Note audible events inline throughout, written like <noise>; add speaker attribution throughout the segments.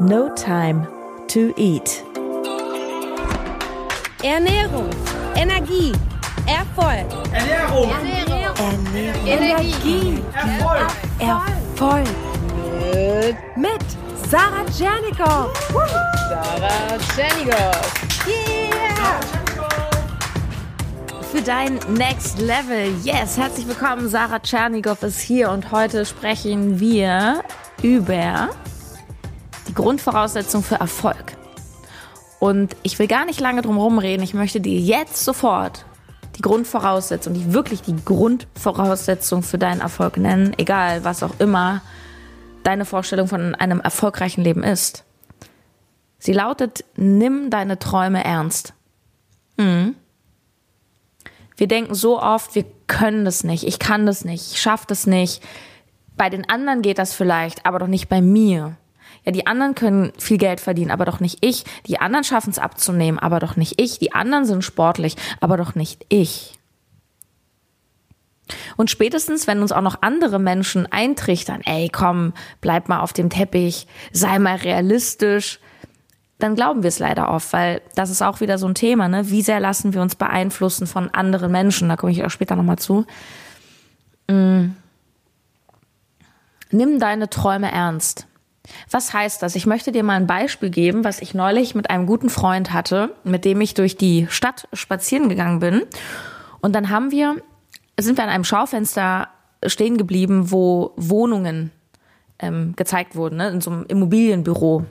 Speaker 1: No Time to Eat.
Speaker 2: Ernährung, Energie, Erfolg.
Speaker 3: Ernährung,
Speaker 2: Ernährung,
Speaker 1: Ernährung.
Speaker 2: Energie,
Speaker 3: Erfolg.
Speaker 1: Erfolg.
Speaker 2: mit Sarah Tschernikow.
Speaker 4: Sarah Tschernigow.
Speaker 2: Yeah!
Speaker 1: Für dein Next Level. Yes, herzlich willkommen. Sarah Tschernigow ist hier und heute sprechen wir über die Grundvoraussetzung für Erfolg. Und ich will gar nicht lange drum rumreden. Ich möchte dir jetzt sofort die Grundvoraussetzung, die wirklich die Grundvoraussetzung für deinen Erfolg nennen, egal was auch immer deine Vorstellung von einem erfolgreichen Leben ist. Sie lautet, nimm deine Träume ernst. Mhm. Wir denken so oft, wir können das nicht, ich kann das nicht, ich schaffe das nicht. Bei den anderen geht das vielleicht, aber doch nicht bei mir. Ja, die anderen können viel Geld verdienen, aber doch nicht ich. Die anderen schaffen es abzunehmen, aber doch nicht ich. Die anderen sind sportlich, aber doch nicht ich. Und spätestens, wenn uns auch noch andere Menschen eintrichtern, ey, komm, bleib mal auf dem Teppich, sei mal realistisch, dann glauben wir es leider oft, weil das ist auch wieder so ein Thema, ne? Wie sehr lassen wir uns beeinflussen von anderen Menschen? Da komme ich auch später nochmal zu. Mm. Nimm deine Träume ernst. Was heißt das? Ich möchte dir mal ein Beispiel geben, was ich neulich mit einem guten Freund hatte, mit dem ich durch die Stadt spazieren gegangen bin. Und dann haben wir, sind wir an einem Schaufenster stehen geblieben, wo Wohnungen ähm, gezeigt wurden, ne? in so einem Immobilienbüro.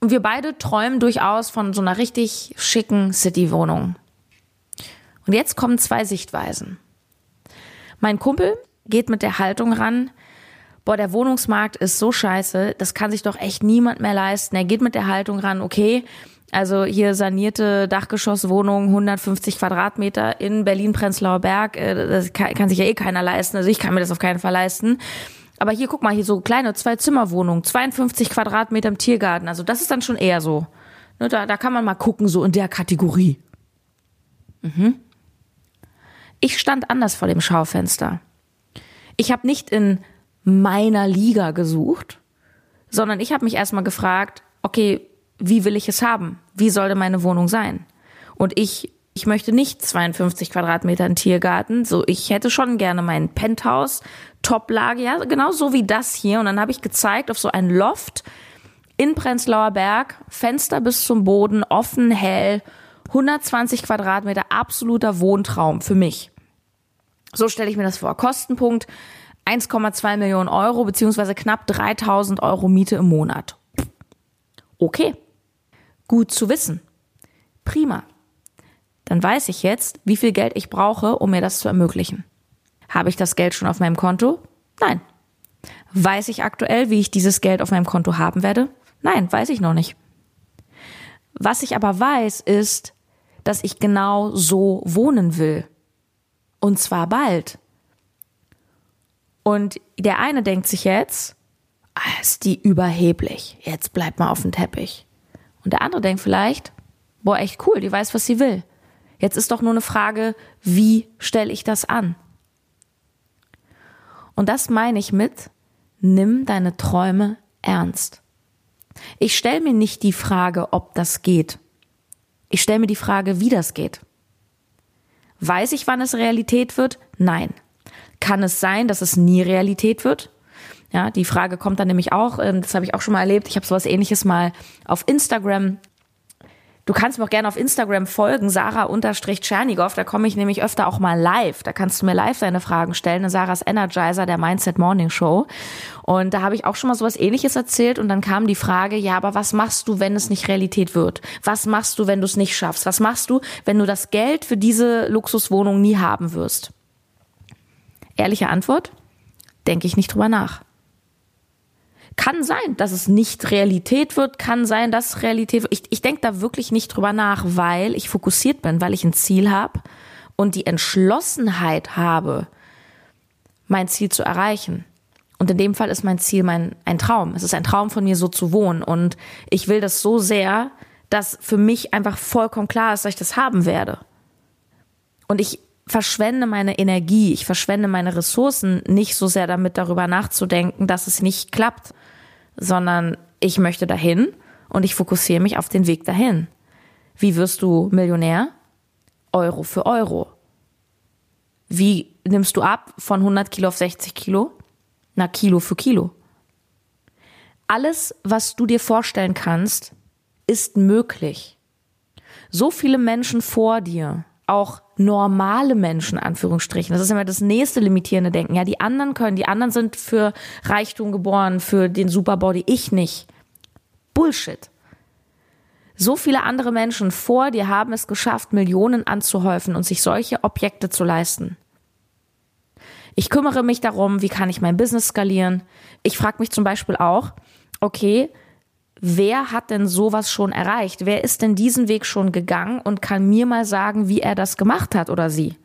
Speaker 1: Und wir beide träumen durchaus von so einer richtig schicken City-Wohnung. Und jetzt kommen zwei Sichtweisen. Mein Kumpel geht mit der Haltung ran, boah, der Wohnungsmarkt ist so scheiße, das kann sich doch echt niemand mehr leisten. Er geht mit der Haltung ran, okay, also hier sanierte Dachgeschosswohnung, 150 Quadratmeter in Berlin-Prenzlauer Berg, äh, das kann, kann sich ja eh keiner leisten, also ich kann mir das auf keinen Fall leisten. Aber hier, guck mal, hier so kleine Zwei-Zimmer-Wohnung, 52 Quadratmeter im Tiergarten. Also das ist dann schon eher so. Ne, da, da kann man mal gucken, so in der Kategorie. Mhm. Ich stand anders vor dem Schaufenster. Ich habe nicht in meiner Liga gesucht, sondern ich habe mich erstmal gefragt, okay, wie will ich es haben? Wie sollte meine Wohnung sein? Und ich ich möchte nicht 52 Quadratmeter in Tiergarten. So, ich hätte schon gerne mein Penthouse, Toplage, ja, genau so wie das hier. Und dann habe ich gezeigt auf so ein Loft in Prenzlauer Berg, Fenster bis zum Boden, offen, hell, 120 Quadratmeter, absoluter Wohntraum für mich. So stelle ich mir das vor. Kostenpunkt 1,2 Millionen Euro beziehungsweise knapp 3000 Euro Miete im Monat. Okay, gut zu wissen. Prima dann weiß ich jetzt, wie viel Geld ich brauche, um mir das zu ermöglichen. Habe ich das Geld schon auf meinem Konto? Nein. Weiß ich aktuell, wie ich dieses Geld auf meinem Konto haben werde? Nein, weiß ich noch nicht. Was ich aber weiß, ist, dass ich genau so wohnen will. Und zwar bald. Und der eine denkt sich jetzt, ah, ist die überheblich. Jetzt bleibt mal auf dem Teppich. Und der andere denkt vielleicht, boah, echt cool, die weiß, was sie will. Jetzt ist doch nur eine Frage, wie stelle ich das an? Und das meine ich mit, nimm deine Träume ernst. Ich stelle mir nicht die Frage, ob das geht. Ich stelle mir die Frage, wie das geht. Weiß ich, wann es Realität wird? Nein. Kann es sein, dass es nie Realität wird? Ja, die Frage kommt dann nämlich auch, ähm, das habe ich auch schon mal erlebt. Ich habe sowas ähnliches mal auf Instagram Du kannst mir auch gerne auf Instagram folgen, Sarah-Tschernigow. Da komme ich nämlich öfter auch mal live. Da kannst du mir live deine Fragen stellen. Sarahs Energizer, der Mindset Morning Show. Und da habe ich auch schon mal sowas ähnliches erzählt. Und dann kam die Frage, ja, aber was machst du, wenn es nicht Realität wird? Was machst du, wenn du es nicht schaffst? Was machst du, wenn du das Geld für diese Luxuswohnung nie haben wirst? Ehrliche Antwort? Denke ich nicht drüber nach. Kann sein, dass es nicht Realität wird, kann sein, dass Realität wird. Ich, ich denke da wirklich nicht drüber nach, weil ich fokussiert bin, weil ich ein Ziel habe und die Entschlossenheit habe, mein Ziel zu erreichen. Und in dem Fall ist mein Ziel mein, ein Traum. Es ist ein Traum von mir, so zu wohnen. Und ich will das so sehr, dass für mich einfach vollkommen klar ist, dass ich das haben werde. Und ich verschwende meine Energie, ich verschwende meine Ressourcen nicht so sehr damit darüber nachzudenken, dass es nicht klappt, sondern ich möchte dahin und ich fokussiere mich auf den Weg dahin. Wie wirst du Millionär? Euro für Euro. Wie nimmst du ab von 100 Kilo auf 60 Kilo? Na, Kilo für Kilo. Alles, was du dir vorstellen kannst, ist möglich. So viele Menschen vor dir, auch normale Menschen, Anführungsstrichen. Das ist immer das nächste limitierende Denken. Ja, die anderen können, die anderen sind für Reichtum geboren, für den Superbody, ich nicht. Bullshit. So viele andere Menschen vor dir haben es geschafft, Millionen anzuhäufen und sich solche Objekte zu leisten. Ich kümmere mich darum, wie kann ich mein Business skalieren. Ich frage mich zum Beispiel auch, okay, wer hat denn sowas schon erreicht? Wer ist denn diesen Weg schon gegangen und kann mir mal sagen, wie er das gemacht hat oder sie?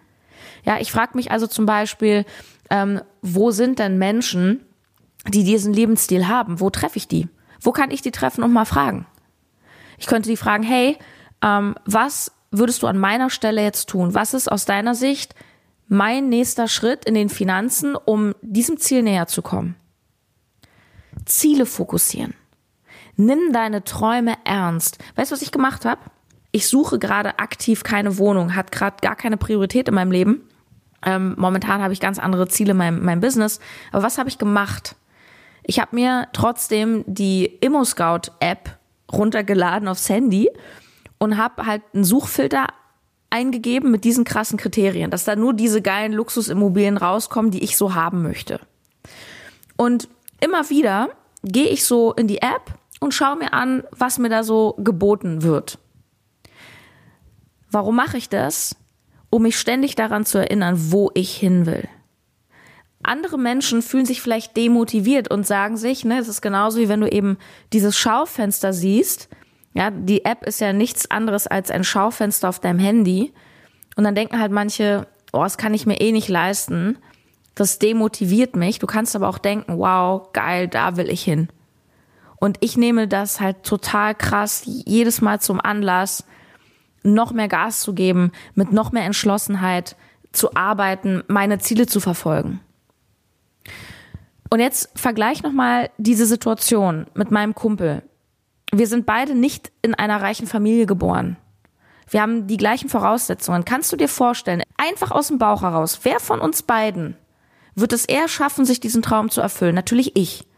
Speaker 1: Ja, ich frage mich also zum Beispiel, ähm, wo sind denn Menschen, die diesen Lebensstil haben? Wo treffe ich die? Wo kann ich die treffen und mal fragen? Ich könnte die fragen, hey, ähm, was würdest du an meiner Stelle jetzt tun? Was ist aus deiner Sicht mein nächster Schritt in den Finanzen, um diesem Ziel näher zu kommen? Ziele fokussieren. Nimm deine Träume ernst. Weißt du, was ich gemacht habe? Ich suche gerade aktiv keine Wohnung, hat gerade gar keine Priorität in meinem Leben. Ähm, momentan habe ich ganz andere Ziele in meinem, meinem Business. Aber was habe ich gemacht? Ich habe mir trotzdem die ImmoScout-App runtergeladen aufs Handy und habe halt einen Suchfilter eingegeben mit diesen krassen Kriterien, dass da nur diese geilen Luxusimmobilien rauskommen, die ich so haben möchte. Und immer wieder gehe ich so in die App und schaue mir an, was mir da so geboten wird. Warum mache ich das? Um mich ständig daran zu erinnern, wo ich hin will. Andere Menschen fühlen sich vielleicht demotiviert und sagen sich, ne, es ist genauso wie wenn du eben dieses Schaufenster siehst. Ja, die App ist ja nichts anderes als ein Schaufenster auf deinem Handy. Und dann denken halt manche, oh, das kann ich mir eh nicht leisten. Das demotiviert mich. Du kannst aber auch denken, wow, geil, da will ich hin. Und ich nehme das halt total krass jedes Mal zum Anlass, noch mehr Gas zu geben, mit noch mehr Entschlossenheit zu arbeiten, meine Ziele zu verfolgen. Und jetzt vergleich nochmal diese Situation mit meinem Kumpel. Wir sind beide nicht in einer reichen Familie geboren. Wir haben die gleichen Voraussetzungen. Kannst du dir vorstellen, einfach aus dem Bauch heraus, wer von uns beiden wird es eher schaffen, sich diesen Traum zu erfüllen? Natürlich ich.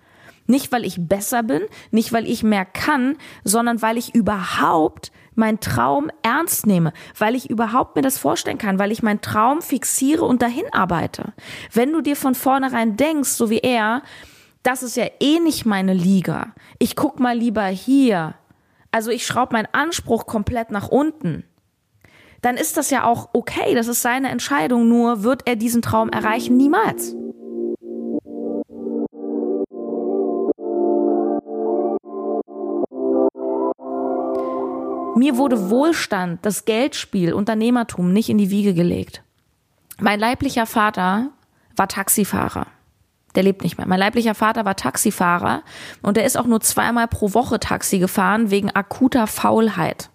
Speaker 1: Nicht, weil ich besser bin, nicht, weil ich mehr kann, sondern weil ich überhaupt meinen Traum ernst nehme, weil ich überhaupt mir das vorstellen kann, weil ich meinen Traum fixiere und dahin arbeite. Wenn du dir von vornherein denkst, so wie er, das ist ja eh nicht meine Liga. Ich guck mal lieber hier. Also ich schraube meinen Anspruch komplett nach unten. Dann ist das ja auch okay, das ist seine Entscheidung, nur wird er diesen Traum erreichen? Niemals. Mir wurde Wohlstand, das Geldspiel, Unternehmertum nicht in die Wiege gelegt. Mein leiblicher Vater war Taxifahrer. Der lebt nicht mehr. Mein leiblicher Vater war Taxifahrer und der ist auch nur zweimal pro Woche Taxi gefahren wegen akuter Faulheit.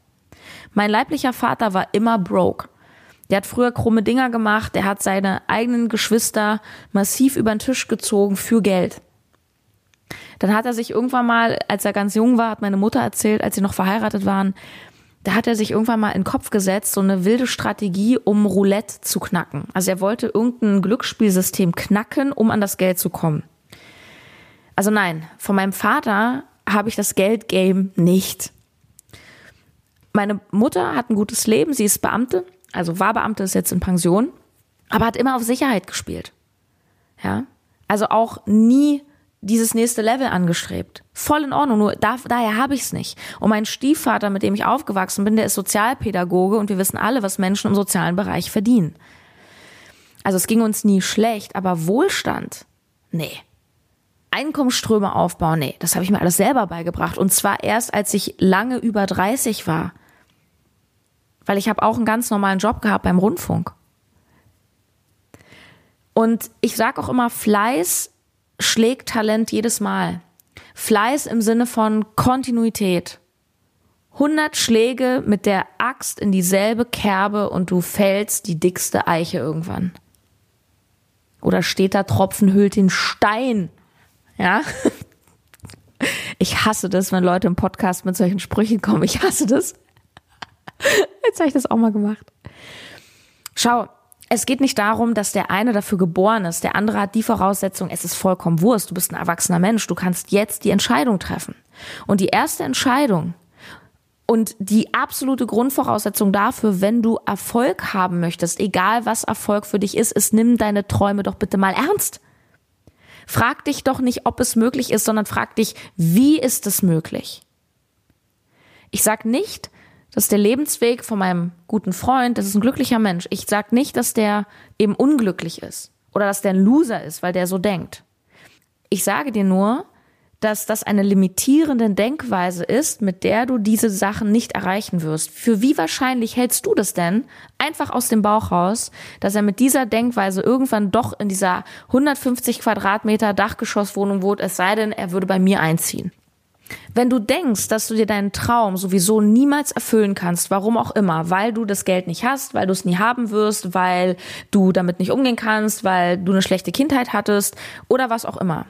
Speaker 1: Mein leiblicher Vater war immer broke. Der hat früher krumme Dinger gemacht, der hat seine eigenen Geschwister massiv über den Tisch gezogen für Geld. Dann hat er sich irgendwann mal, als er ganz jung war, hat meine Mutter erzählt, als sie noch verheiratet waren, da hat er sich irgendwann mal in den Kopf gesetzt, so eine wilde Strategie, um Roulette zu knacken. Also er wollte irgendein Glücksspielsystem knacken, um an das Geld zu kommen. Also nein, von meinem Vater habe ich das Geldgame nicht. Meine Mutter hat ein gutes Leben, sie ist Beamte, also war Beamte, ist jetzt in Pension, aber hat immer auf Sicherheit gespielt. Ja, also auch nie dieses nächste Level angestrebt. Voll in Ordnung, nur da, daher habe ich es nicht. Und mein Stiefvater, mit dem ich aufgewachsen bin, der ist Sozialpädagoge und wir wissen alle, was Menschen im sozialen Bereich verdienen. Also es ging uns nie schlecht, aber Wohlstand, nee. Einkommensströme aufbauen, nee, das habe ich mir alles selber beigebracht. Und zwar erst, als ich lange über 30 war. Weil ich habe auch einen ganz normalen Job gehabt beim Rundfunk. Und ich sage auch immer, Fleiß schlägt Talent jedes Mal. Fleiß im Sinne von Kontinuität. 100 Schläge mit der Axt in dieselbe Kerbe und du fällst die dickste Eiche irgendwann. Oder steht da Tropfen hüllt den Stein. Ja? <laughs> Ich hasse das, wenn Leute im Podcast mit solchen Sprüchen kommen. Ich hasse das. <laughs> Jetzt habe ich das auch mal gemacht. Schau, es geht nicht darum, dass der eine dafür geboren ist, der andere hat die Voraussetzung, es ist vollkommen Wurst, du bist ein erwachsener Mensch, du kannst jetzt die Entscheidung treffen. Und die erste Entscheidung und die absolute Grundvoraussetzung dafür, wenn du Erfolg haben möchtest, egal was Erfolg für dich ist, ist, nimm deine Träume doch bitte mal ernst. Frag dich doch nicht, ob es möglich ist, sondern frag dich, wie ist es möglich? Ich sag nicht, dass der Lebensweg von meinem guten Freund, das ist ein glücklicher Mensch. Ich sag nicht, dass der eben unglücklich ist oder dass der ein Loser ist, weil der so denkt. Ich sage dir nur, dass das eine limitierende Denkweise ist, mit der du diese Sachen nicht erreichen wirst. Für wie wahrscheinlich hältst du das denn einfach aus dem Bauch raus, dass er mit dieser Denkweise irgendwann doch in dieser 150 Quadratmeter Dachgeschosswohnung wohnt, es sei denn, er würde bei mir einziehen? Wenn du denkst, dass du dir deinen Traum sowieso niemals erfüllen kannst, warum auch immer, weil du das Geld nicht hast, weil du es nie haben wirst, weil du damit nicht umgehen kannst, weil du eine schlechte Kindheit hattest oder was auch immer,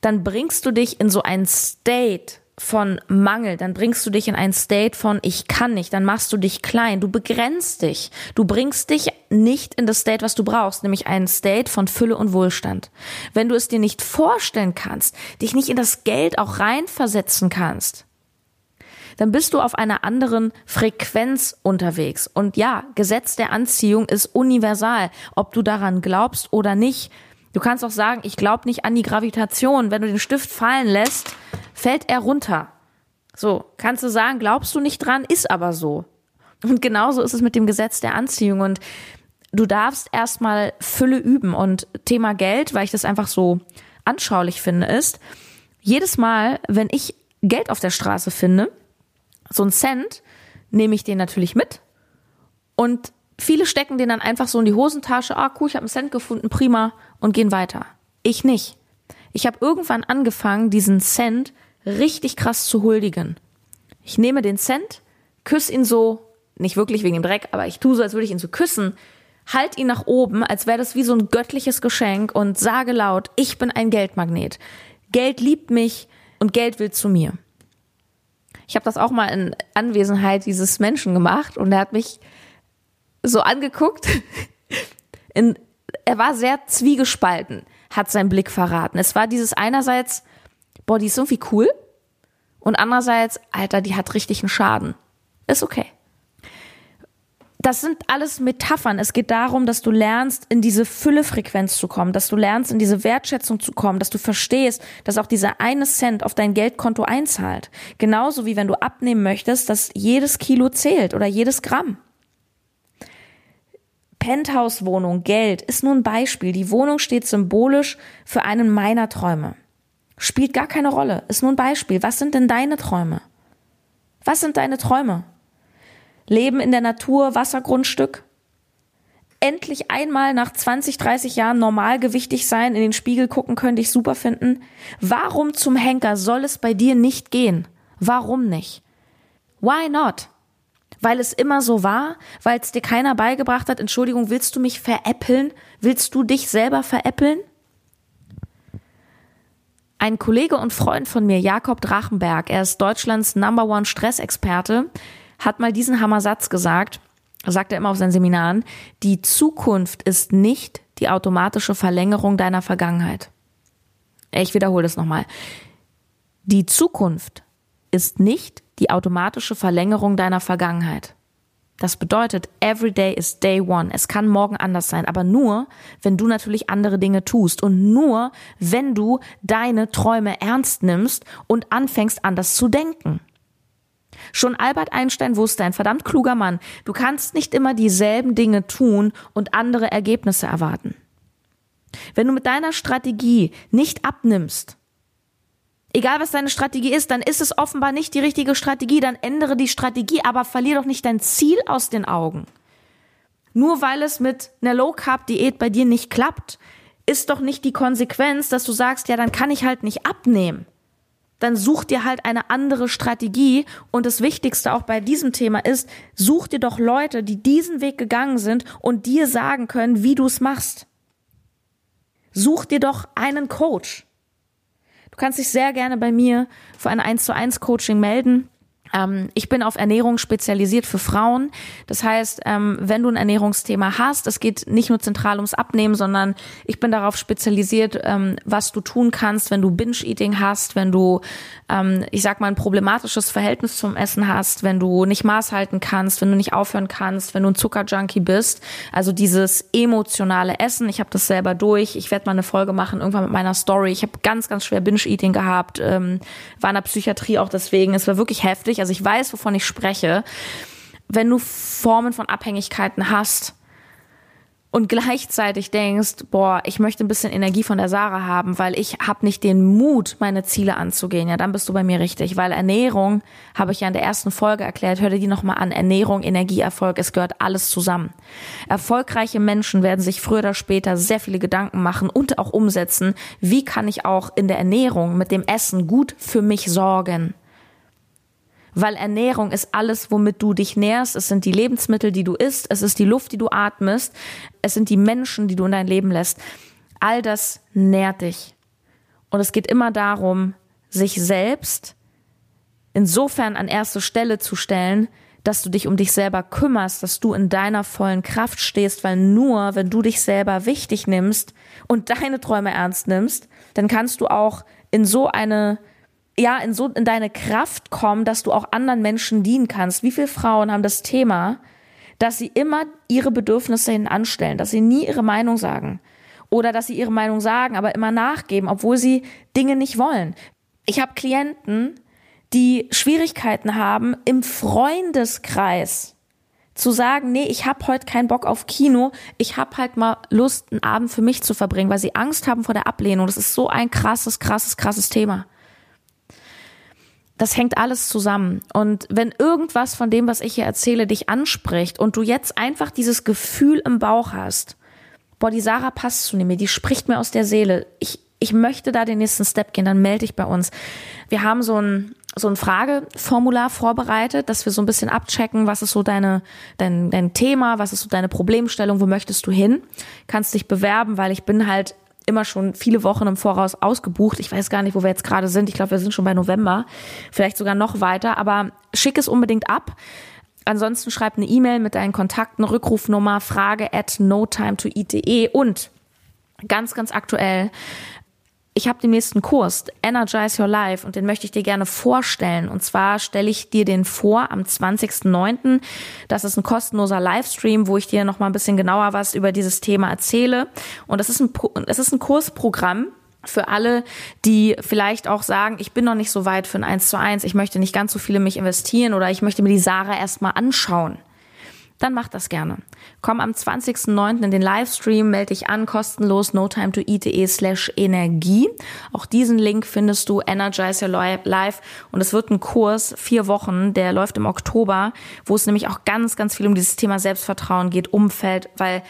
Speaker 1: dann bringst du dich in so ein State von Mangel, dann bringst du dich in ein State von ich kann nicht, dann machst du dich klein, du begrenzt dich, du bringst dich nicht in das State, was du brauchst, nämlich ein State von Fülle und Wohlstand. Wenn du es dir nicht vorstellen kannst, dich nicht in das Geld auch reinversetzen kannst, dann bist du auf einer anderen Frequenz unterwegs. Und ja, Gesetz der Anziehung ist universal, ob du daran glaubst oder nicht. Du kannst auch sagen, ich glaube nicht an die Gravitation. Wenn du den Stift fallen lässt, fällt er runter. So, kannst du sagen, glaubst du nicht dran, ist aber so. Und genauso ist es mit dem Gesetz der Anziehung. Und du darfst erstmal Fülle üben. Und Thema Geld, weil ich das einfach so anschaulich finde, ist, jedes Mal, wenn ich Geld auf der Straße finde, so ein Cent, nehme ich den natürlich mit. Und viele stecken den dann einfach so in die Hosentasche. Ah, cool, ich habe einen Cent gefunden, prima, und gehen weiter. Ich nicht. Ich habe irgendwann angefangen, diesen Cent richtig krass zu huldigen. Ich nehme den Cent, küsse ihn so, nicht wirklich wegen dem Dreck, aber ich tue so, als würde ich ihn so küssen, halt ihn nach oben, als wäre das wie so ein göttliches Geschenk und sage laut, ich bin ein Geldmagnet. Geld liebt mich und Geld will zu mir. Ich habe das auch mal in Anwesenheit dieses Menschen gemacht und er hat mich so angeguckt. In, er war sehr zwiegespalten, hat sein Blick verraten. Es war dieses einerseits, boah, die ist irgendwie cool. Und andererseits, Alter, die hat richtig einen Schaden. Ist okay. Das sind alles Metaphern. Es geht darum, dass du lernst, in diese Füllefrequenz zu kommen, dass du lernst, in diese Wertschätzung zu kommen, dass du verstehst, dass auch dieser eine Cent auf dein Geldkonto einzahlt. Genauso wie wenn du abnehmen möchtest, dass jedes Kilo zählt oder jedes Gramm. Penthouse-Wohnung, Geld ist nur ein Beispiel. Die Wohnung steht symbolisch für einen meiner Träume. Spielt gar keine Rolle, ist nur ein Beispiel. Was sind denn deine Träume? Was sind deine Träume? Leben in der Natur, Wassergrundstück? Endlich einmal nach 20, 30 Jahren normalgewichtig sein, in den Spiegel gucken können, dich super finden? Warum zum Henker soll es bei dir nicht gehen? Warum nicht? Why not? Weil es immer so war? Weil es dir keiner beigebracht hat? Entschuldigung, willst du mich veräppeln? Willst du dich selber veräppeln? Ein Kollege und Freund von mir, Jakob Drachenberg, er ist Deutschlands Number One Stressexperte, hat mal diesen Hammersatz gesagt, sagt er immer auf seinen Seminaren, die Zukunft ist nicht die automatische Verlängerung deiner Vergangenheit. Ich wiederhole das nochmal. Die Zukunft ist nicht die automatische Verlängerung deiner Vergangenheit. Das bedeutet, every day is day one. Es kann morgen anders sein, aber nur, wenn du natürlich andere Dinge tust und nur, wenn du deine Träume ernst nimmst und anfängst anders zu denken. Schon Albert Einstein wusste, ein verdammt kluger Mann, du kannst nicht immer dieselben Dinge tun und andere Ergebnisse erwarten. Wenn du mit deiner Strategie nicht abnimmst, egal was deine Strategie ist, dann ist es offenbar nicht die richtige Strategie, dann ändere die Strategie, aber verlier doch nicht dein Ziel aus den Augen. Nur weil es mit einer Low Carb Diät bei dir nicht klappt, ist doch nicht die Konsequenz, dass du sagst, ja, dann kann ich halt nicht abnehmen dann such dir halt eine andere Strategie. Und das Wichtigste auch bei diesem Thema ist, such dir doch Leute, die diesen Weg gegangen sind und dir sagen können, wie du es machst. Such dir doch einen Coach. Kannst dich sehr gerne bei mir für ein 1 zu 1 Coaching melden. Ähm, ich bin auf Ernährung spezialisiert für Frauen. Das heißt, ähm, wenn du ein Ernährungsthema hast, es geht nicht nur zentral ums Abnehmen, sondern ich bin darauf spezialisiert, ähm, was du tun kannst, wenn du Binge-Eating hast, wenn du, ich sag mal, ein problematisches Verhältnis zum Essen hast, wenn du nicht Maß halten kannst, wenn du nicht aufhören kannst, wenn du ein Zuckerjunkie bist. Also dieses emotionale Essen. Ich habe das selber durch. Ich werde mal eine Folge machen irgendwann mit meiner Story. Ich habe ganz, ganz schwer Binge-Eating gehabt, war in der Psychiatrie auch deswegen. Es war wirklich heftig also ich weiß, wovon ich spreche, wenn du Formen von Abhängigkeiten hast und gleichzeitig denkst, boah, ich möchte ein bisschen Energie von der Sarah haben, weil ich habe nicht den Mut, meine Ziele anzugehen, ja, dann bist du bei mir richtig, weil Ernährung, habe ich ja in der ersten Folge erklärt, hör dir die nochmal an, Ernährung, Energieerfolg, es gehört alles zusammen. Erfolgreiche Menschen werden sich früher oder später sehr viele Gedanken machen und auch umsetzen, wie kann ich auch in der Ernährung mit dem Essen gut für mich sorgen. Weil Ernährung ist alles, womit du dich nährst. Es sind die Lebensmittel, die du isst. Es ist die Luft, die du atmest. Es sind die Menschen, die du in dein Leben lässt. All das nährt dich. Und es geht immer darum, sich selbst insofern an erste Stelle zu stellen, dass du dich um dich selber kümmerst, dass du in deiner vollen Kraft stehst, weil nur wenn du dich selber wichtig nimmst und deine Träume ernst nimmst, dann kannst du auch in so eine ja, in so, in deine Kraft kommen, dass du auch anderen Menschen dienen kannst. Wie viele Frauen haben das Thema, dass sie immer ihre Bedürfnisse hin anstellen, dass sie nie ihre Meinung sagen. Oder dass sie ihre Meinung sagen, aber immer nachgeben, obwohl sie Dinge nicht wollen. Ich habe Klienten, die Schwierigkeiten haben, im Freundeskreis zu sagen, nee, ich habe heute keinen Bock auf Kino, ich habe halt mal Lust, einen Abend für mich zu verbringen, weil sie Angst haben vor der Ablehnung. Das ist so ein krasses, krasses, krasses Thema das hängt alles zusammen. Und wenn irgendwas von dem, was ich hier erzähle, dich anspricht und du jetzt einfach dieses Gefühl im Bauch hast, boah, die Sarah passt zu mir, die spricht mir aus der Seele, ich, ich möchte da den nächsten Step gehen, dann melde dich bei uns. Wir haben so ein, so ein Frageformular vorbereitet, dass wir so ein bisschen abchecken, was ist so deine, dein, dein Thema, was ist so deine Problemstellung, wo möchtest du hin? Kannst dich bewerben, weil ich bin halt immer schon viele Wochen im Voraus ausgebucht. Ich weiß gar nicht, wo wir jetzt gerade sind. Ich glaube, wir sind schon bei November, vielleicht sogar noch weiter. Aber schick es unbedingt ab. Ansonsten schreib eine E-Mail mit deinen Kontakten, Rückrufnummer, Frage at notimetoeat.de und ganz, ganz aktuell ich habe den nächsten Kurs, Energize Your Life, und den möchte ich dir gerne vorstellen. Und zwar stelle ich dir den vor am 20.09. Das ist ein kostenloser Livestream, wo ich dir noch mal ein bisschen genauer was über dieses Thema erzähle. Und es ist ein, es ist ein Kursprogramm, für alle, die vielleicht auch sagen, ich bin noch nicht so weit für ein 1 zu 1, ich möchte nicht ganz so viele mich investieren oder ich möchte mir die Sarah erstmal anschauen dann mach das gerne. Komm am 20.09. in den Livestream, melde dich an, kostenlos, no time to eat.de slash Energie. Auch diesen Link findest du, Energize Your Life. Und es wird ein Kurs, vier Wochen, der läuft im Oktober, wo es nämlich auch ganz, ganz viel um dieses Thema Selbstvertrauen geht, Umfeld, weil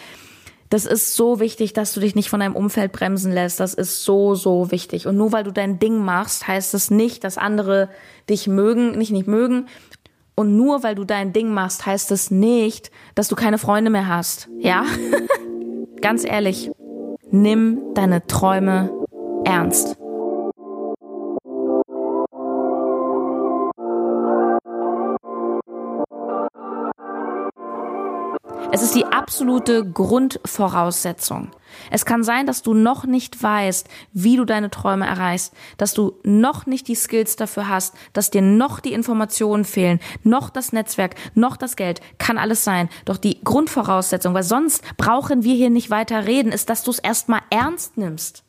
Speaker 1: das ist so wichtig, dass du dich nicht von deinem Umfeld bremsen lässt. Das ist so, so wichtig. Und nur weil du dein Ding machst, heißt es das nicht, dass andere dich mögen, nicht nicht mögen, und nur weil du dein Ding machst, heißt es nicht, dass du keine Freunde mehr hast. Ja? <laughs> Ganz ehrlich, nimm deine Träume ernst. Es ist die absolute Grundvoraussetzung. Es kann sein, dass du noch nicht weißt, wie du deine Träume erreichst, dass du noch nicht die Skills dafür hast, dass dir noch die Informationen fehlen, noch das Netzwerk, noch das Geld, kann alles sein. Doch die Grundvoraussetzung, weil sonst brauchen wir hier nicht weiter reden, ist, dass du es erstmal ernst nimmst.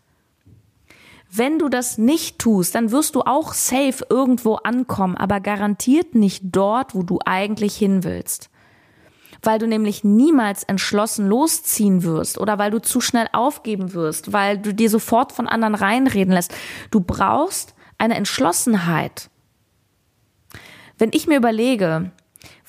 Speaker 1: Wenn du das nicht tust, dann wirst du auch safe irgendwo ankommen, aber garantiert nicht dort, wo du eigentlich hin willst weil du nämlich niemals entschlossen losziehen wirst oder weil du zu schnell aufgeben wirst, weil du dir sofort von anderen reinreden lässt. Du brauchst eine Entschlossenheit. Wenn ich mir überlege,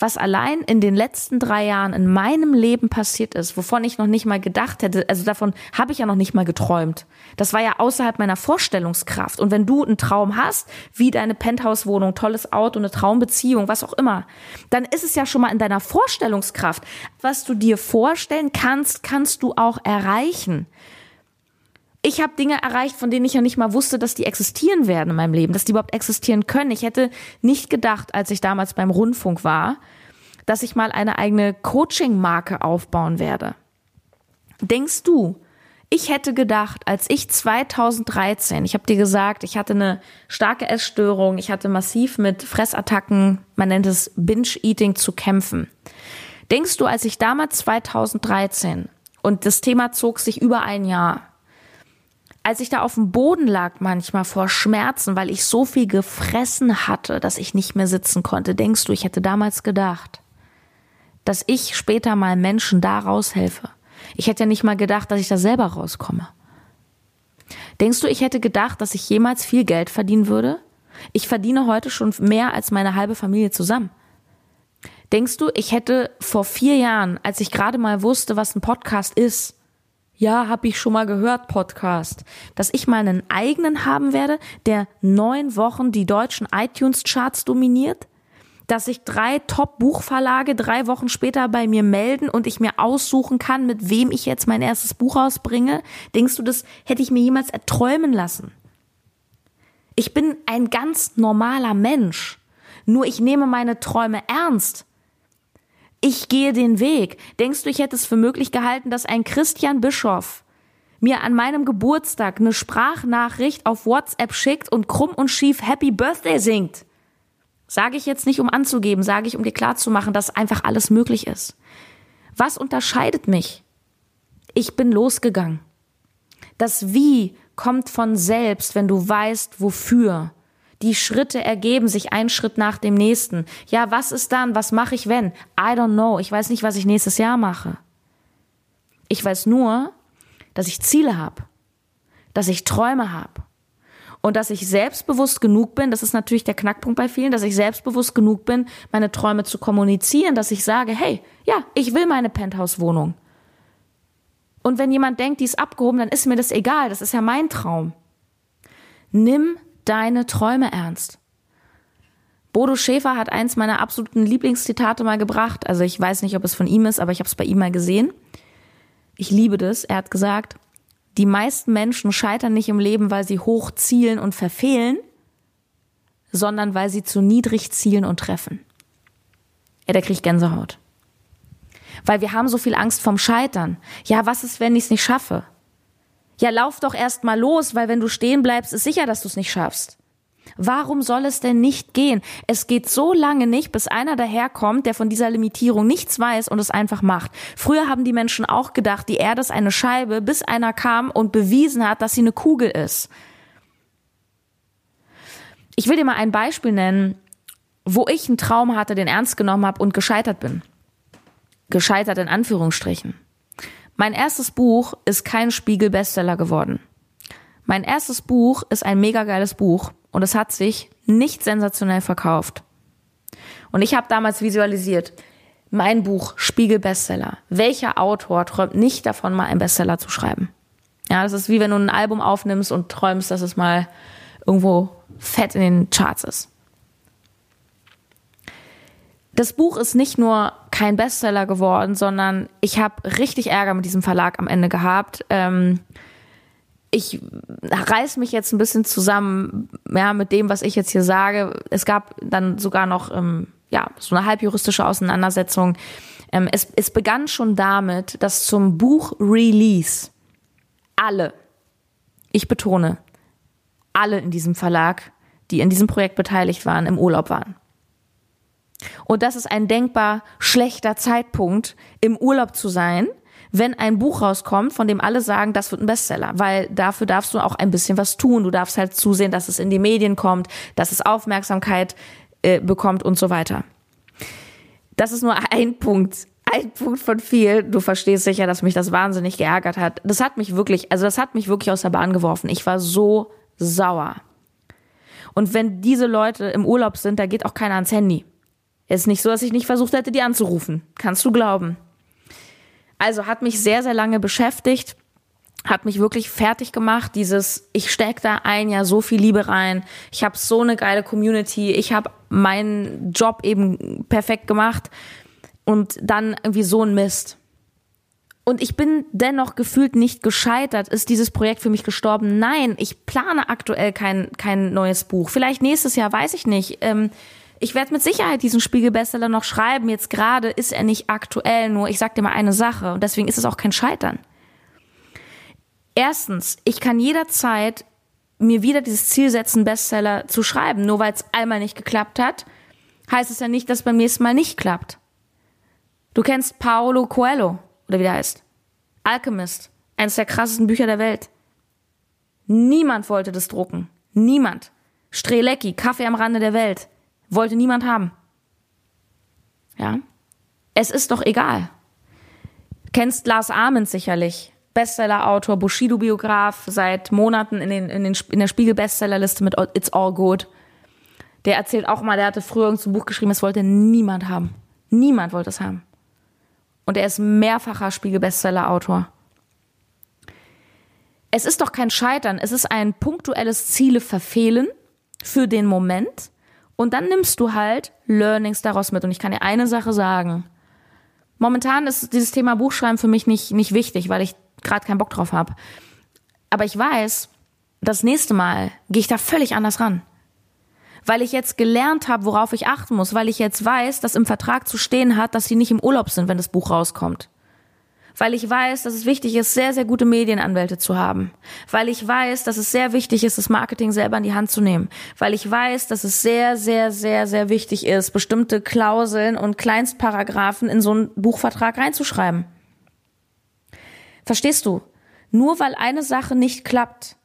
Speaker 1: was allein in den letzten drei Jahren in meinem Leben passiert ist, wovon ich noch nicht mal gedacht hätte, also davon habe ich ja noch nicht mal geträumt. Das war ja außerhalb meiner Vorstellungskraft. Und wenn du einen Traum hast, wie deine Penthouse-Wohnung, tolles Auto, eine Traumbeziehung, was auch immer, dann ist es ja schon mal in deiner Vorstellungskraft. Was du dir vorstellen kannst, kannst du auch erreichen. Ich habe Dinge erreicht, von denen ich ja nicht mal wusste, dass die existieren werden in meinem Leben, dass die überhaupt existieren können. Ich hätte nicht gedacht, als ich damals beim Rundfunk war, dass ich mal eine eigene Coaching-Marke aufbauen werde. Denkst du, ich hätte gedacht, als ich 2013, ich habe dir gesagt, ich hatte eine starke Essstörung, ich hatte massiv mit Fressattacken, man nennt es Binge-Eating, zu kämpfen. Denkst du, als ich damals 2013 und das Thema zog sich über ein Jahr, als ich da auf dem Boden lag manchmal vor Schmerzen, weil ich so viel gefressen hatte, dass ich nicht mehr sitzen konnte, denkst du, ich hätte damals gedacht, dass ich später mal Menschen da raushelfe? Ich hätte ja nicht mal gedacht, dass ich da selber rauskomme. Denkst du, ich hätte gedacht, dass ich jemals viel Geld verdienen würde? Ich verdiene heute schon mehr als meine halbe Familie zusammen. Denkst du, ich hätte vor vier Jahren, als ich gerade mal wusste, was ein Podcast ist, ja, habe ich schon mal gehört, Podcast, dass ich mal einen eigenen haben werde, der neun Wochen die deutschen iTunes-Charts dominiert? Dass sich drei Top-Buchverlage drei Wochen später bei mir melden und ich mir aussuchen kann, mit wem ich jetzt mein erstes Buch rausbringe? Denkst du, das hätte ich mir jemals erträumen lassen? Ich bin ein ganz normaler Mensch. Nur ich nehme meine Träume ernst ich gehe den Weg. Denkst du, ich hätte es für möglich gehalten, dass ein Christian Bischof mir an meinem Geburtstag eine Sprachnachricht auf WhatsApp schickt und krumm und schief Happy Birthday singt? Sage ich jetzt nicht, um anzugeben, sage ich, um dir klarzumachen, dass einfach alles möglich ist. Was unterscheidet mich? Ich bin losgegangen. Das Wie kommt von selbst, wenn du weißt, wofür. Die Schritte ergeben sich ein Schritt nach dem nächsten. Ja, was ist dann? Was mache ich wenn? I don't know. Ich weiß nicht, was ich nächstes Jahr mache. Ich weiß nur, dass ich Ziele habe, dass ich Träume habe und dass ich selbstbewusst genug bin, das ist natürlich der Knackpunkt bei vielen, dass ich selbstbewusst genug bin, meine Träume zu kommunizieren, dass ich sage, hey, ja, ich will meine Penthouse-Wohnung. Und wenn jemand denkt, die ist abgehoben, dann ist mir das egal, das ist ja mein Traum. Nimm deine Träume ernst. Bodo Schäfer hat eins meiner absoluten Lieblingszitate mal gebracht. Also ich weiß nicht, ob es von ihm ist, aber ich habe es bei ihm mal gesehen. Ich liebe das. Er hat gesagt, die meisten Menschen scheitern nicht im Leben, weil sie hoch zielen und verfehlen, sondern weil sie zu niedrig zielen und treffen. Ja, der kriegt Gänsehaut. Weil wir haben so viel Angst vom Scheitern. Ja, was ist, wenn ich es nicht schaffe? Ja, lauf doch erst mal los, weil wenn du stehen bleibst, ist sicher, dass du es nicht schaffst. Warum soll es denn nicht gehen? Es geht so lange nicht, bis einer daherkommt, der von dieser Limitierung nichts weiß und es einfach macht. Früher haben die Menschen auch gedacht, die Erde ist eine Scheibe, bis einer kam und bewiesen hat, dass sie eine Kugel ist. Ich will dir mal ein Beispiel nennen, wo ich einen Traum hatte, den ernst genommen habe und gescheitert bin. Gescheitert in Anführungsstrichen. Mein erstes Buch ist kein Spiegel-Bestseller geworden. Mein erstes Buch ist ein mega geiles Buch und es hat sich nicht sensationell verkauft. Und ich habe damals visualisiert, mein Buch Spiegel-Bestseller. Welcher Autor träumt nicht davon, mal einen Bestseller zu schreiben? Ja, das ist wie wenn du ein Album aufnimmst und träumst, dass es mal irgendwo fett in den Charts ist. Das Buch ist nicht nur kein Bestseller geworden, sondern ich habe richtig Ärger mit diesem Verlag am Ende gehabt. Ähm, ich reiß mich jetzt ein bisschen zusammen, ja, mit dem, was ich jetzt hier sage. Es gab dann sogar noch, ähm, ja, so eine halbjuristische Auseinandersetzung. Ähm, es, es begann schon damit, dass zum Buch-Release alle, ich betone, alle in diesem Verlag, die in diesem Projekt beteiligt waren, im Urlaub waren. Und das ist ein denkbar schlechter Zeitpunkt, im Urlaub zu sein, wenn ein Buch rauskommt, von dem alle sagen, das wird ein Bestseller, weil dafür darfst du auch ein bisschen was tun. Du darfst halt zusehen, dass es in die Medien kommt, dass es Aufmerksamkeit äh, bekommt und so weiter. Das ist nur ein Punkt, ein Punkt von viel. Du verstehst sicher, dass mich das wahnsinnig geärgert hat. Das hat mich wirklich, also das hat mich wirklich aus der Bahn geworfen. Ich war so sauer. Und wenn diese Leute im Urlaub sind, da geht auch keiner ans Handy. Es ist nicht so, dass ich nicht versucht hätte, die anzurufen. Kannst du glauben. Also hat mich sehr, sehr lange beschäftigt, hat mich wirklich fertig gemacht. Dieses, ich steck da ein Jahr so viel Liebe rein. Ich habe so eine geile Community. Ich habe meinen Job eben perfekt gemacht und dann irgendwie so ein Mist. und ich bin dennoch gefühlt nicht gescheitert. Ist dieses Projekt für mich gestorben? Nein, ich plane aktuell kein, kein neues Buch. Vielleicht nächstes Jahr, weiß ich nicht. Ähm, ich werde mit Sicherheit diesen Spiegelbestseller noch schreiben. Jetzt gerade ist er nicht aktuell, nur ich sag dir mal eine Sache und deswegen ist es auch kein Scheitern. Erstens, ich kann jederzeit mir wieder dieses Ziel setzen, Bestseller zu schreiben. Nur weil es einmal nicht geklappt hat, heißt es ja nicht, dass beim nächsten Mal nicht klappt. Du kennst Paolo Coelho oder wie der heißt. Alchemist, eines der krassesten Bücher der Welt. Niemand wollte das drucken. Niemand. Strelecki, Kaffee am Rande der Welt. Wollte niemand haben. Ja? Es ist doch egal. Kennst Lars Ahmed sicherlich. Bestseller-Autor, Bushido-Biograf, seit Monaten in, den, in, den, in der Spiegel-Bestsellerliste mit It's All Good. Der erzählt auch mal, der hatte früher ein Buch geschrieben, es wollte niemand haben. Niemand wollte es haben. Und er ist mehrfacher Spiegel-Bestseller-Autor. Es ist doch kein Scheitern, es ist ein punktuelles Ziele verfehlen für den Moment. Und dann nimmst du halt Learnings daraus mit. Und ich kann dir eine Sache sagen. Momentan ist dieses Thema Buchschreiben für mich nicht, nicht wichtig, weil ich gerade keinen Bock drauf habe. Aber ich weiß, das nächste Mal gehe ich da völlig anders ran weil ich jetzt gelernt habe, worauf ich achten muss, weil ich jetzt weiß, dass im Vertrag zu stehen hat, dass sie nicht im Urlaub sind, wenn das Buch rauskommt. Weil ich weiß, dass es wichtig ist, sehr, sehr gute Medienanwälte zu haben. Weil ich weiß, dass es sehr wichtig ist, das Marketing selber in die Hand zu nehmen. Weil ich weiß, dass es sehr, sehr, sehr, sehr wichtig ist, bestimmte Klauseln und Kleinstparagraphen in so einen Buchvertrag reinzuschreiben. Verstehst du? Nur weil eine Sache nicht klappt,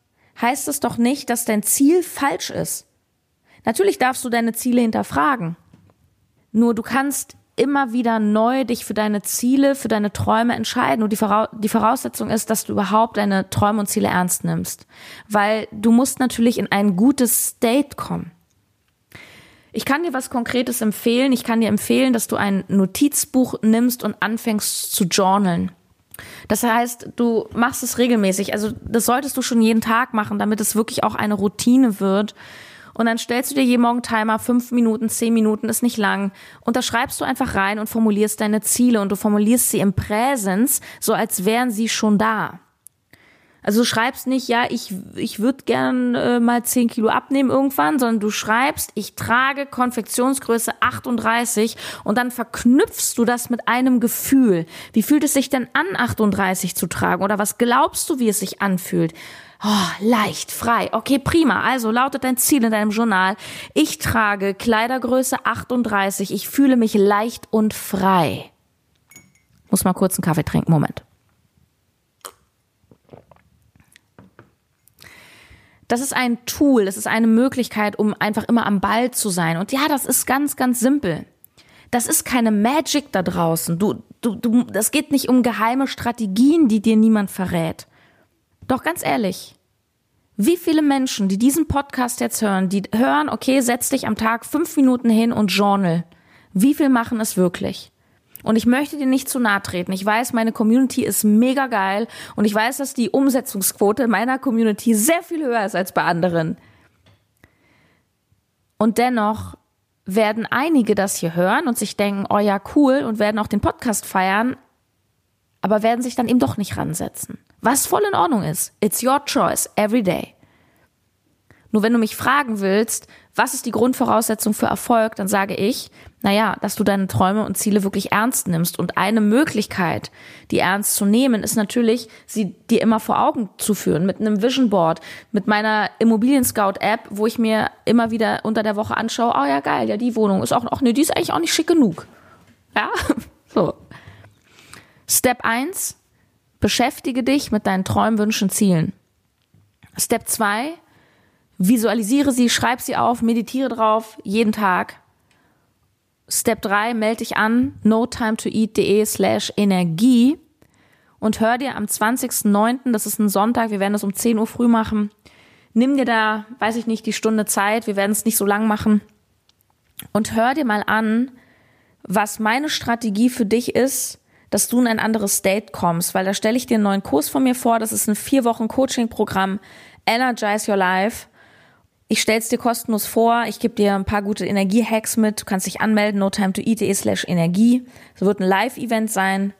Speaker 1: heißt es doch nicht, dass dein Ziel falsch ist. Natürlich darfst du deine Ziele hinterfragen. Nur du kannst immer wieder neu dich für deine Ziele, für deine Träume entscheiden. Und die, Voraus die Voraussetzung ist, dass du überhaupt deine Träume und Ziele ernst nimmst. Weil du musst natürlich in ein gutes State kommen. Ich kann dir was Konkretes empfehlen. Ich kann dir empfehlen, dass du ein Notizbuch nimmst und anfängst zu journalen. Das heißt, du machst es regelmäßig. Also das solltest du schon jeden Tag machen, damit es wirklich auch eine Routine wird, und dann stellst du dir jeden Morgen Timer, fünf Minuten, zehn Minuten ist nicht lang. Und da schreibst du einfach rein und formulierst deine Ziele und du formulierst sie im Präsens, so als wären sie schon da. Also du schreibst nicht, ja, ich, ich würde gern äh, mal zehn Kilo abnehmen irgendwann, sondern du schreibst, ich trage Konfektionsgröße 38 und dann verknüpfst du das mit einem Gefühl. Wie fühlt es sich denn an, 38 zu tragen? Oder was glaubst du, wie es sich anfühlt? Oh, leicht, frei. Okay, prima. Also lautet dein Ziel in deinem Journal. Ich trage Kleidergröße 38. Ich fühle mich leicht und frei. Muss mal kurz einen Kaffee trinken. Moment. Das ist ein Tool, das ist eine Möglichkeit, um einfach immer am Ball zu sein. Und ja, das ist ganz, ganz simpel. Das ist keine Magic da draußen. Du, du, du, das geht nicht um geheime Strategien, die dir niemand verrät. Doch ganz ehrlich, wie viele Menschen, die diesen Podcast jetzt hören, die hören, okay, setz dich am Tag fünf Minuten hin und journal. Wie viel machen es wirklich? Und ich möchte dir nicht zu nahe treten. Ich weiß, meine Community ist mega geil und ich weiß, dass die Umsetzungsquote meiner Community sehr viel höher ist als bei anderen. Und dennoch werden einige das hier hören und sich denken, oh ja, cool und werden auch den Podcast feiern, aber werden sich dann eben doch nicht ransetzen. Was voll in Ordnung ist. It's your choice every day. Nur wenn du mich fragen willst, was ist die Grundvoraussetzung für Erfolg, dann sage ich, naja, dass du deine Träume und Ziele wirklich ernst nimmst. Und eine Möglichkeit, die ernst zu nehmen, ist natürlich, sie dir immer vor Augen zu führen, mit einem Vision Board, mit meiner Immobilien Scout App, wo ich mir immer wieder unter der Woche anschaue, oh ja, geil, ja, die Wohnung ist auch, ach nee, die ist eigentlich auch nicht schick genug. Ja, <laughs> so. Step 1, beschäftige dich mit deinen Träumen, Wünschen, Zielen. Step 2, visualisiere sie, schreib sie auf, meditiere drauf, jeden Tag. Step 3, melde dich an, notimetoeat.de slash Energie und hör dir am 20.09., das ist ein Sonntag, wir werden das um 10 Uhr früh machen, nimm dir da, weiß ich nicht, die Stunde Zeit, wir werden es nicht so lang machen und hör dir mal an, was meine Strategie für dich ist, dass du in ein anderes State kommst, weil da stelle ich dir einen neuen Kurs von mir vor. Das ist ein vier Wochen Coaching-Programm, Energize Your Life. Ich stelle es dir kostenlos vor. Ich gebe dir ein paar gute Energie-Hacks mit. Du kannst dich anmelden, no time to eat slash Energie. Es wird ein Live-Event sein.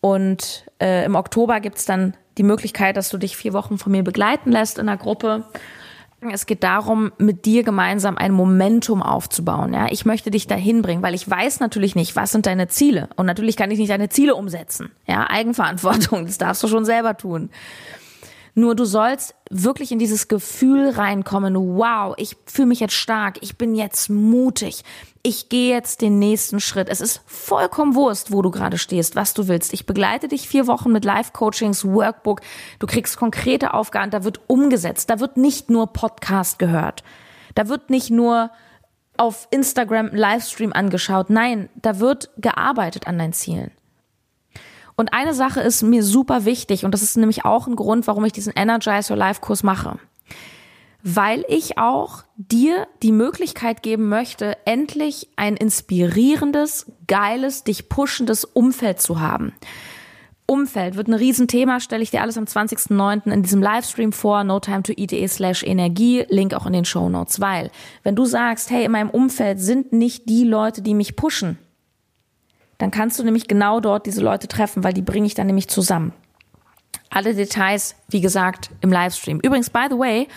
Speaker 1: Und äh, im Oktober gibt's dann die Möglichkeit, dass du dich vier Wochen von mir begleiten lässt in der Gruppe. Es geht darum, mit dir gemeinsam ein Momentum aufzubauen. Ja, ich möchte dich dahin bringen, weil ich weiß natürlich nicht, was sind deine Ziele. Und natürlich kann ich nicht deine Ziele umsetzen. Ja, Eigenverantwortung, das darfst du schon selber tun. Nur du sollst wirklich in dieses Gefühl reinkommen, wow, ich fühle mich jetzt stark, ich bin jetzt mutig, ich gehe jetzt den nächsten Schritt. Es ist vollkommen Wurst, wo du gerade stehst, was du willst. Ich begleite dich vier Wochen mit Live-Coachings, Workbook. Du kriegst konkrete Aufgaben, da wird umgesetzt. Da wird nicht nur Podcast gehört. Da wird nicht nur auf Instagram Livestream angeschaut. Nein, da wird gearbeitet an deinen Zielen. Und eine Sache ist mir super wichtig und das ist nämlich auch ein Grund, warum ich diesen Energize Your Life Kurs mache. Weil ich auch dir die Möglichkeit geben möchte, endlich ein inspirierendes, geiles, dich pushendes Umfeld zu haben. Umfeld wird ein Riesenthema, stelle ich dir alles am 20.09. in diesem Livestream vor, no time to eat slash Energie, Link auch in den Show Notes, weil wenn du sagst, hey, in meinem Umfeld sind nicht die Leute, die mich pushen, dann kannst du nämlich genau dort diese Leute treffen, weil die bringe ich dann nämlich zusammen. Alle Details, wie gesagt, im Livestream. Übrigens, by the way,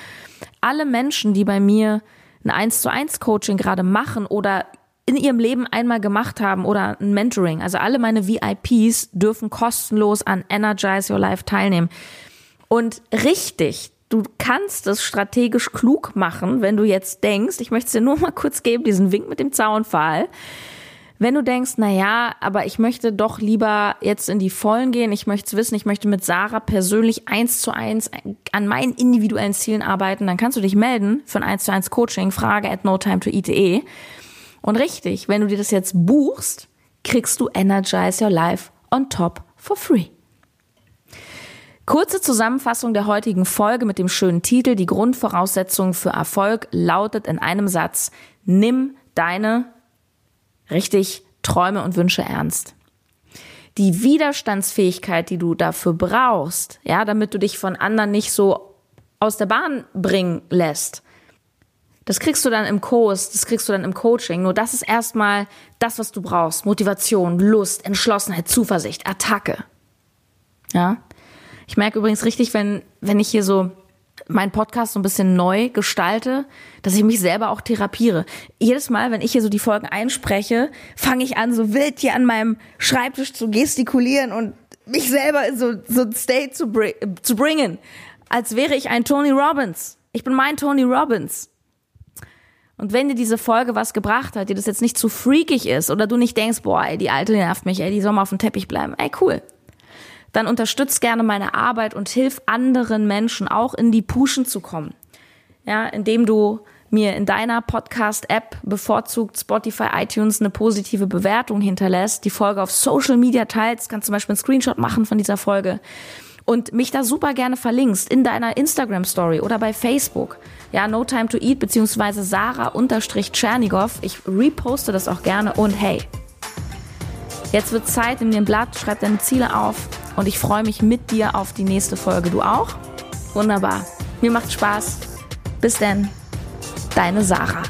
Speaker 1: alle Menschen, die bei mir ein 1 zu 1 Coaching gerade machen oder in ihrem Leben einmal gemacht haben oder ein Mentoring, also alle meine VIPs dürfen kostenlos an Energize Your Life teilnehmen. Und richtig, du kannst es strategisch klug machen, wenn du jetzt denkst, ich möchte es dir nur mal kurz geben, diesen Wink mit dem Zaunpfahl. Wenn du denkst, na ja, aber ich möchte doch lieber jetzt in die Vollen gehen, ich möchte es wissen, ich möchte mit Sarah persönlich eins zu eins an meinen individuellen Zielen arbeiten, dann kannst du dich melden für ein eins zu eins Coaching, frage at no time to eat.de. Und richtig, wenn du dir das jetzt buchst, kriegst du Energize Your Life on top for free. Kurze Zusammenfassung der heutigen Folge mit dem schönen Titel. Die Grundvoraussetzung für Erfolg lautet in einem Satz, nimm deine richtig Träume und Wünsche ernst. Die Widerstandsfähigkeit, die du dafür brauchst, ja, damit du dich von anderen nicht so aus der Bahn bringen lässt, das kriegst du dann im Kurs, das kriegst du dann im Coaching. Nur das ist erstmal das, was du brauchst. Motivation, Lust, Entschlossenheit, Zuversicht, Attacke. Ja. Ich merke übrigens richtig, wenn, wenn ich hier so meinen Podcast so ein bisschen neu gestalte, dass ich mich selber auch therapiere. Jedes Mal, wenn ich hier so die Folgen einspreche, fange ich an, so wild hier an meinem Schreibtisch zu gestikulieren und mich selber in so, so ein State zu, bring, zu bringen, als wäre ich ein Tony Robbins. Ich bin mein Tony Robbins. Und wenn dir diese Folge was gebracht hat, dir das jetzt nicht zu freakig ist oder du nicht denkst, boah, ey, die Alte nervt mich, ey, die soll mal auf dem Teppich bleiben, ey, cool dann unterstützt gerne meine Arbeit und hilf anderen Menschen auch in die Puschen zu kommen. Ja, indem du mir in deiner Podcast-App bevorzugt Spotify, iTunes eine positive Bewertung hinterlässt, die Folge auf Social Media teilst, kannst zum Beispiel einen Screenshot machen von dieser Folge und mich da super gerne verlinkst in deiner Instagram Story oder bei Facebook. Ja, No Time to Eat beziehungsweise Sarah unterstrich Tschernigow. Ich reposte das auch gerne und hey, jetzt wird Zeit, nimm dir ein Blatt, schreib deine Ziele auf und ich freue mich mit dir auf die nächste Folge. Du auch? Wunderbar. Mir macht Spaß. Bis denn. Deine Sarah.